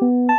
Thank you.